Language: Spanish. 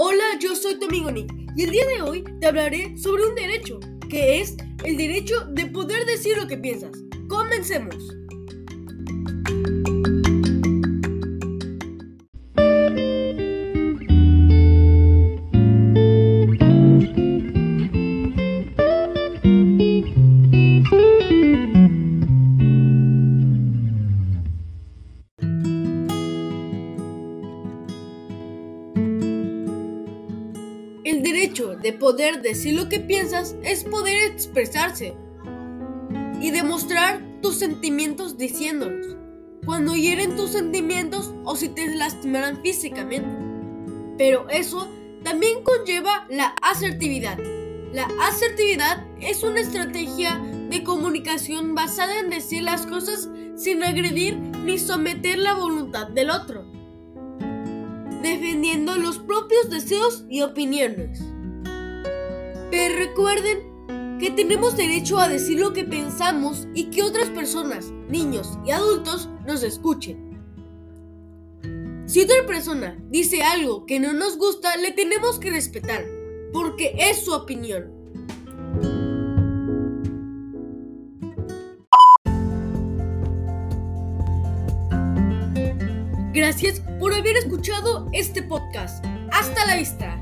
Hola, yo soy tu amigo Nick y el día de hoy te hablaré sobre un derecho, que es el derecho de poder decir lo que piensas. Comencemos. El derecho de poder decir lo que piensas es poder expresarse y demostrar tus sentimientos diciéndolos. Cuando hieren tus sentimientos o si te lastimarán físicamente. Pero eso también conlleva la asertividad. La asertividad es una estrategia de comunicación basada en decir las cosas sin agredir ni someter la voluntad del otro defendiendo los propios deseos y opiniones. Pero recuerden que tenemos derecho a decir lo que pensamos y que otras personas, niños y adultos nos escuchen. Si otra persona dice algo que no nos gusta, le tenemos que respetar, porque es su opinión. Gracias por haber escuchado este podcast. Hasta la vista.